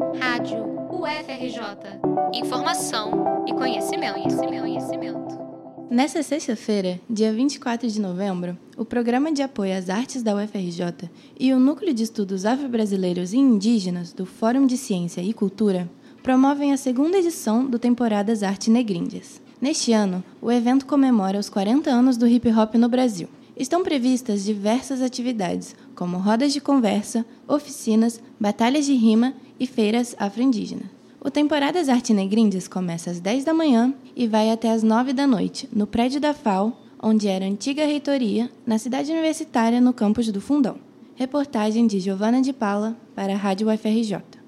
Rádio UFRJ. Informação e conhecimento, conhecimento, conhecimento. Nessa sexta-feira, dia 24 de novembro, o Programa de Apoio às Artes da UFRJ e o Núcleo de Estudos Afro-Brasileiros e Indígenas do Fórum de Ciência e Cultura promovem a segunda edição do Temporadas Arte Negríndias. Neste ano, o evento comemora os 40 anos do hip hop no Brasil. Estão previstas diversas atividades, como rodas de conversa, oficinas, batalhas de rima e feiras afro-indígenas. O Temporadas Arte Negríndias começa às 10 da manhã e vai até às 9 da noite, no prédio da FAO, onde era antiga reitoria, na cidade universitária, no campus do Fundão. Reportagem de Giovana de Paula para a Rádio UFRJ.